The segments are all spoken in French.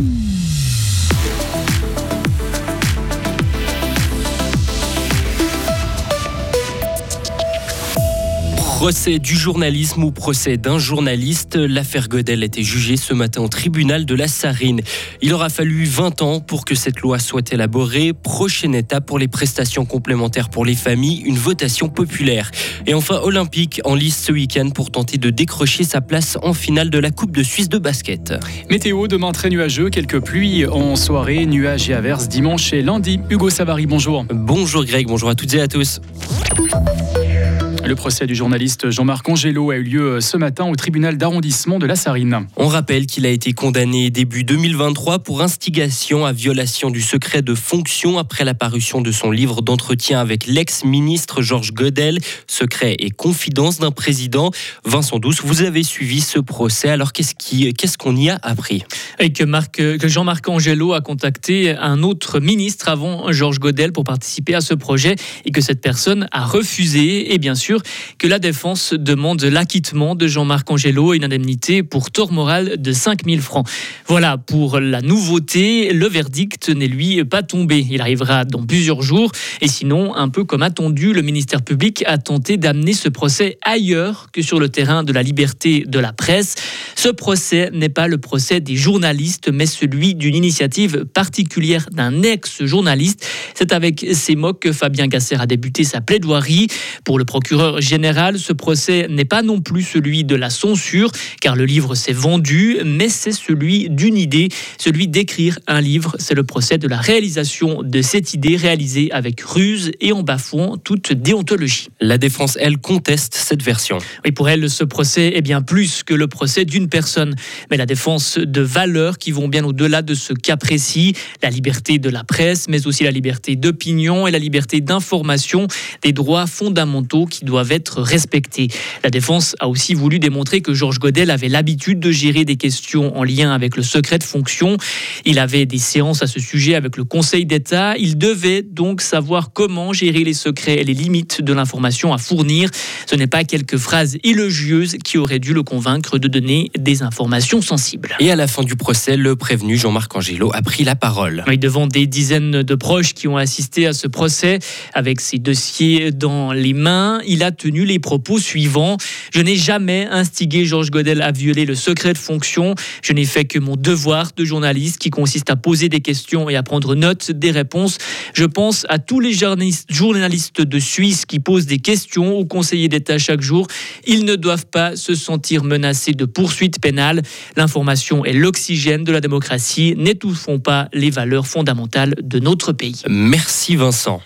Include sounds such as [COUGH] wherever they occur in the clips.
Mm-hmm. Procès du journalisme ou procès d'un journaliste, l'affaire Godel a été jugée ce matin au tribunal de la Sarine. Il aura fallu 20 ans pour que cette loi soit élaborée. Prochaine étape pour les prestations complémentaires pour les familles, une votation populaire. Et enfin, Olympique en lice ce week-end pour tenter de décrocher sa place en finale de la Coupe de Suisse de basket. Météo demain très nuageux, quelques pluies en soirée, nuages et averses dimanche et lundi. Hugo Savary, bonjour. Bonjour Greg, bonjour à toutes et à tous. Le procès du journaliste Jean-Marc Angelo a eu lieu ce matin au tribunal d'arrondissement de la Sarine. On rappelle qu'il a été condamné début 2023 pour instigation à violation du secret de fonction après la parution de son livre d'entretien avec l'ex-ministre Georges Godel, Secret et confidence d'un président. Vincent Douce, vous avez suivi ce procès. Alors qu'est-ce qu'on y a appris? Et que, que Jean-Marc Angelo a contacté un autre ministre avant Georges Godel pour participer à ce projet et que cette personne a refusé et bien sûr que la défense demande l'acquittement de Jean-Marc Angelo et une indemnité pour tort moral de 5000 francs. Voilà pour la nouveauté. Le verdict n'est lui pas tombé. Il arrivera dans plusieurs jours. Et sinon, un peu comme attendu, le ministère public a tenté d'amener ce procès ailleurs que sur le terrain de la liberté de la presse. Ce procès n'est pas le procès des journalistes, mais celui d'une initiative particulière d'un ex-journaliste. C'est avec ces mots que Fabien Gasser a débuté sa plaidoirie. Pour le procureur général, ce procès n'est pas non plus celui de la censure, car le livre s'est vendu, mais c'est celui d'une idée, celui d'écrire un livre. C'est le procès de la réalisation de cette idée réalisée avec ruse et en bafouant toute déontologie. La défense, elle, conteste cette version. Oui, pour elle, ce procès est bien plus que le procès d'une personne, mais la défense de valeurs qui vont bien au-delà de ce cas précis, la liberté de la presse, mais aussi la liberté d'opinion et la liberté d'information, des droits fondamentaux qui doivent être respectés. La défense a aussi voulu démontrer que Georges Godel avait l'habitude de gérer des questions en lien avec le secret de fonction. Il avait des séances à ce sujet avec le Conseil d'État. Il devait donc savoir comment gérer les secrets et les limites de l'information à fournir. Ce n'est pas quelques phrases élogieuses qui auraient dû le convaincre de donner des informations sensibles. Et à la fin du procès, le prévenu Jean-Marc Angelo a pris la parole. Oui, devant des dizaines de proches qui ont assisté à ce procès, avec ses dossiers dans les mains, il a tenu les propos suivants. Je n'ai jamais instigé Georges Godel à violer le secret de fonction. Je n'ai fait que mon devoir de journaliste qui consiste à poser des questions et à prendre note des réponses. Je pense à tous les journalistes de Suisse qui posent des questions aux conseillers d'État chaque jour. Ils ne doivent pas se sentir menacés de poursuites pénales. L'information est l'oxygène de la démocratie. N'étouffons pas les valeurs fondamentales de notre pays. Merci Vincent.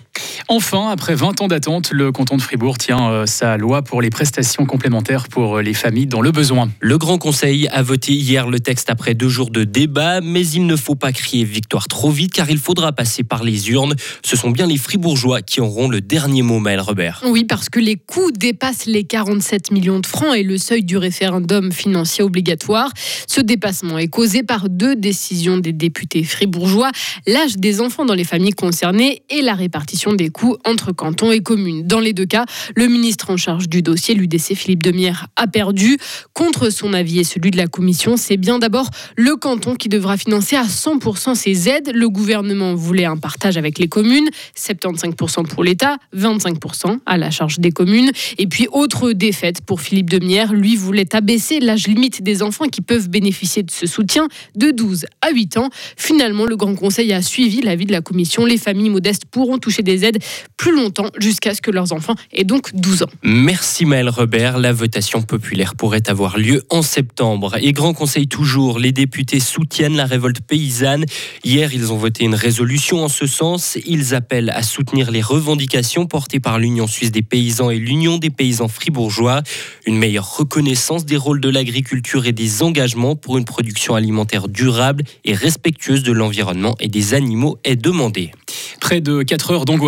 Enfin, après 20 ans d'attente, le canton de Fribourg tient euh, sa loi pour les prestations complémentaires pour euh, les familles dans le besoin. Le Grand Conseil a voté hier le texte après deux jours de débat, mais il ne faut pas crier victoire trop vite car il faudra passer par les urnes. Ce sont bien les Fribourgeois qui auront le dernier mot, Maël Robert. Oui, parce que les coûts dépassent les 47 millions de francs et le seuil du référendum financier obligatoire. Ce dépassement est causé par deux décisions des députés fribourgeois, l'âge des enfants dans les familles concernées et la répartition des coûts entre cantons et communes. Dans les deux cas, le ministre en charge du dossier, l'UDC Philippe Demière, a perdu. Contre son avis et celui de la commission, c'est bien d'abord le canton qui devra financer à 100% ses aides. Le gouvernement voulait un partage avec les communes, 75% pour l'État, 25% à la charge des communes. Et puis, autre défaite pour Philippe Demière, lui voulait abaisser l'âge limite des enfants qui peuvent bénéficier de ce soutien de 12 à 8 ans. Finalement, le Grand Conseil a suivi l'avis de la commission. Les familles modestes pourront toucher des aides plus longtemps jusqu'à ce que leurs enfants aient donc 12 ans. Merci Maël Robert. La votation populaire pourrait avoir lieu en septembre. Et Grand Conseil toujours, les députés soutiennent la révolte paysanne. Hier, ils ont voté une résolution en ce sens. Ils appellent à soutenir les revendications portées par l'Union suisse des paysans et l'Union des paysans fribourgeois. Une meilleure reconnaissance des rôles de l'agriculture et des engagements pour une production alimentaire durable et respectueuse de l'environnement et des animaux est demandée. Près de 4 heures d'angoisse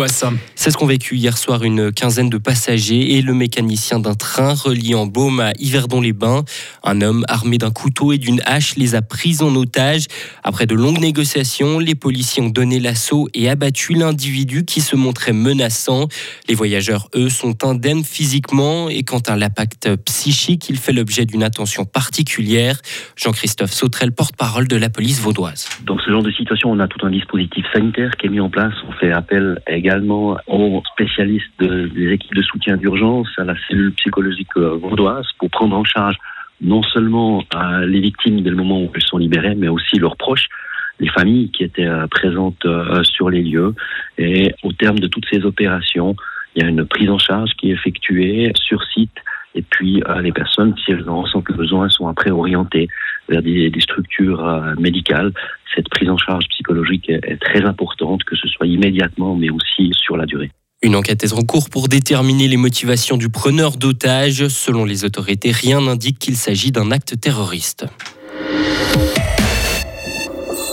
C'est ce qu'ont vécu hier soir une quinzaine de passagers et le mécanicien d'un train reliant Baume à Yverdon-les-Bains. Un homme armé d'un couteau et d'une hache les a pris en otage. Après de longues négociations, les policiers ont donné l'assaut et abattu l'individu qui se montrait menaçant. Les voyageurs, eux, sont indemnes physiquement et quant à l'impact psychique, il fait l'objet d'une attention particulière. Jean-Christophe Sautrel, porte-parole de la police vaudoise. Dans ce genre de situation, on a tout un dispositif sanitaire qui est mis en place. On fait appel également aux spécialistes des équipes de soutien d'urgence, à la cellule psychologique euh, vaudoise, pour prendre en charge non seulement euh, les victimes dès le moment où elles sont libérées, mais aussi leurs proches les familles qui étaient euh, présentes sur les lieux. Et au terme de toutes ces opérations, il y a une prise en charge qui est effectuée sur site et puis les personnes, si elles en ressentent le besoin, sont après orientées vers des, structures médicales. Cette prise en charge psychologique est, très importante, que ce soit immédiatement, mais aussi sur la durée. Une enquête est en cours pour déterminer les motivations du preneur d'otages. Selon les autorités, rien n'indique qu'il s'agit d'un acte terroriste.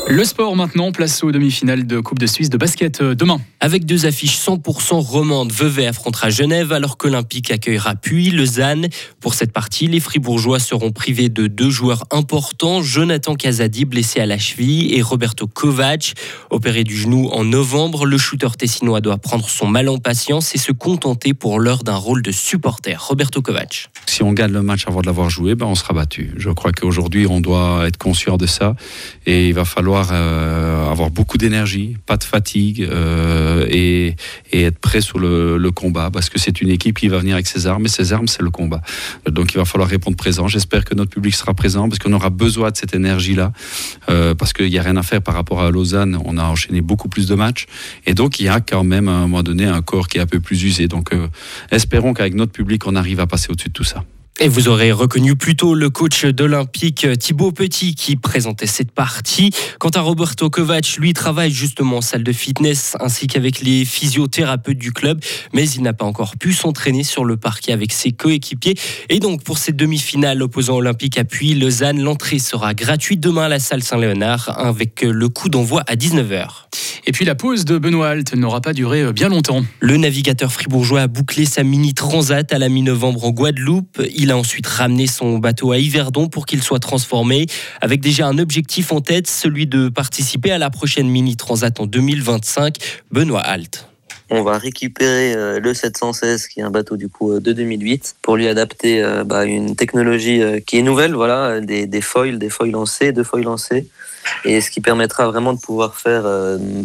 Le sport maintenant, place aux demi-finales de Coupe de Suisse de basket euh, demain. Avec deux affiches 100% romandes, Vevey affrontera Genève alors que l'Olympique accueillera Puy, Lausanne. Pour cette partie, les Fribourgeois seront privés de deux joueurs importants, Jonathan Casadi blessé à la cheville et Roberto Kovac opéré du genou en novembre. Le shooter tessinois doit prendre son mal en patience et se contenter pour l'heure d'un rôle de supporter. Roberto Kovac. Si on gagne le match avant de l'avoir joué, ben on sera battu. Je crois qu'aujourd'hui on doit être conscient de ça et il va falloir euh, avoir beaucoup d'énergie, pas de fatigue euh, et, être prêt sur le, combat parce que c'est une équipe qui va venir avec ses armes et ses armes c'est le combat. Donc il va falloir répondre présent. J'espère que notre public sera présent parce qu'on aura besoin de cette énergie-là euh, parce qu'il n'y a rien à faire par rapport à Lausanne. On a enchaîné beaucoup plus de matchs et donc il y a quand même à un moment donné un corps qui est un peu plus usé. Donc espérons qu'avec notre public on arrive à passer au-dessus de tout ça. Et vous aurez reconnu plutôt le coach d'Olympique Thibaut Petit qui présentait cette partie. Quant à Roberto Kovac, lui travaille justement en salle de fitness ainsi qu'avec les physiothérapeutes du club, mais il n'a pas encore pu s'entraîner sur le parquet avec ses coéquipiers. Et donc pour cette demi-finale opposant Olympique à Puy, Lausanne, l'entrée sera gratuite demain à la salle Saint-Léonard avec le coup d'envoi à 19h. Et puis la pause de Benoît Alt n'aura pas duré bien longtemps. Le navigateur fribourgeois a bouclé sa mini transat à la mi-novembre en Guadeloupe. Il a ensuite ramené son bateau à Yverdon pour qu'il soit transformé, avec déjà un objectif en tête, celui de participer à la prochaine mini transat en 2025. Benoît Halt. On va récupérer euh, le 716, qui est un bateau du coup euh, de 2008, pour lui adapter euh, bah, une technologie qui est nouvelle, voilà, des, des foils, des foils lancés, deux foils lancés, et ce qui permettra vraiment de pouvoir faire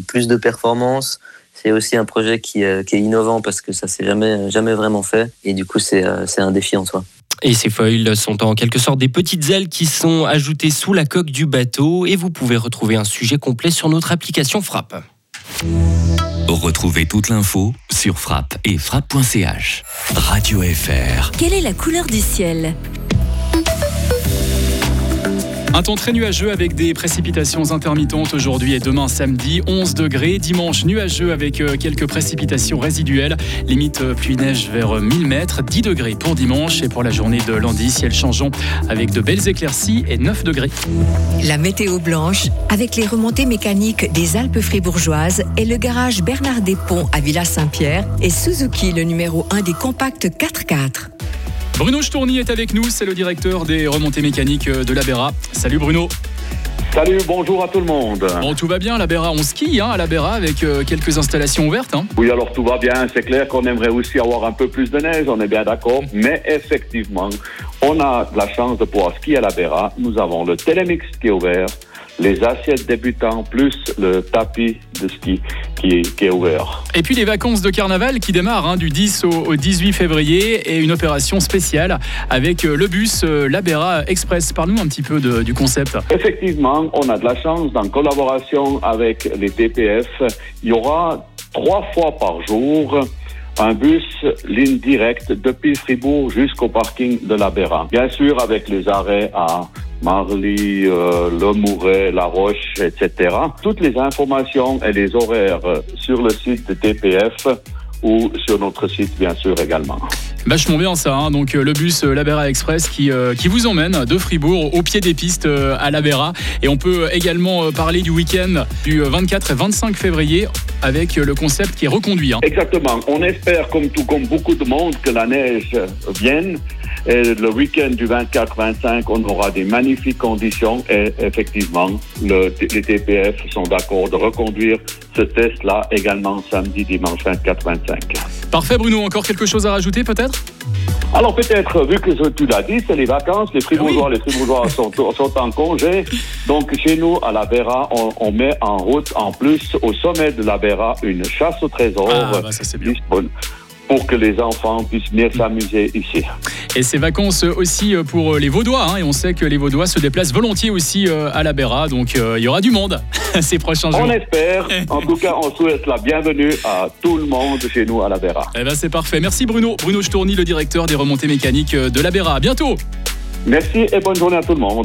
plus de performances, c'est aussi un projet qui, qui, est innovant parce que ça s'est jamais, jamais vraiment fait. Et du coup, c'est un défi en soi. Et ces foils sont en quelque sorte des petites ailes qui sont ajoutées sous la coque du bateau et vous pouvez retrouver un sujet complet sur notre application Frappe. Retrouvez toute l'info sur frappe et frappe.ch. Radio FR. Quelle est la couleur du ciel? Un temps très nuageux avec des précipitations intermittentes aujourd'hui et demain samedi. 11 degrés. Dimanche nuageux avec euh, quelques précipitations résiduelles. Limite euh, pluie-neige vers 1000 mètres. 10 degrés pour dimanche et pour la journée de lundi. Ciel changeant avec de belles éclaircies et 9 degrés. La météo blanche avec les remontées mécaniques des Alpes fribourgeoises et le garage Bernard Ponts à Villa Saint-Pierre et Suzuki le numéro 1 des compacts 4x4. Bruno Stourny est avec nous, c'est le directeur des remontées mécaniques de la Béra. Salut Bruno. Salut, bonjour à tout le monde. Bon, tout va bien, la Béra, on skie hein, à la Béra avec euh, quelques installations ouvertes. Hein. Oui, alors tout va bien. C'est clair qu'on aimerait aussi avoir un peu plus de neige, on est bien d'accord. Mais effectivement, on a la chance de pouvoir skier à la Béra. Nous avons le Télémix qui est ouvert les assiettes débutants plus le tapis de ski qui est, ouvert. Et puis les vacances de carnaval qui démarrent hein, du 10 au, 18 février et une opération spéciale avec euh, le bus euh, Labera Express. Parle-nous un petit peu du concept. Effectivement, on a de la chance en collaboration avec les TPF. Il y aura trois fois par jour un bus ligne directe depuis Fribourg jusqu'au parking de la Béra. Bien sûr, avec les arrêts à Marly, euh, Le Mouret, La Roche, etc. Toutes les informations et les horaires sur le site de TPF ou sur notre site, bien sûr, également. Vachement bien ça, hein. donc euh, le bus euh, Labera Express qui, euh, qui vous emmène de Fribourg au pied des pistes euh, à Labera. Et on peut également euh, parler du week-end du euh, 24 et 25 février avec euh, le concept qui est reconduit. hein. Exactement. On espère, comme tout, comme beaucoup de monde, que la neige vienne. Et le week-end du 24-25, on aura des magnifiques conditions. Et effectivement, le- les TPF sont d'accord de reconduire ce test-là également samedi, dimanche 24-25. Parfait Bruno, encore quelque chose à rajouter peut-être? Alors peut-être, vu que je- tu l'as dit, c'est les vacances, les Fribourgeois, les Fribourgeois [LAUGHS] sont, sont en congé. Donc chez nous, à la Béra, on, on met en route, en plus, au sommet de la Béra, une chasse au trésor Ah, bah, ça, pour que les enfants puissent venir s'amuser ici. Et ces vacances aussi euh, pour les Vaudois. hein. et on sait que les Vaudois se déplacent volontiers aussi euh, à la Béra. Donc euh, il y aura du monde [LAUGHS] ces prochains jours. On espère, en tout cas, on souhaite la bienvenue à tout le monde chez nous à la Béra. Eh ben c'est parfait. Merci Bruno. Bruno Stourny, le directeur des remontées mécaniques euh, de la Béra. À bientôt. Merci et bonne journée à tout le monde.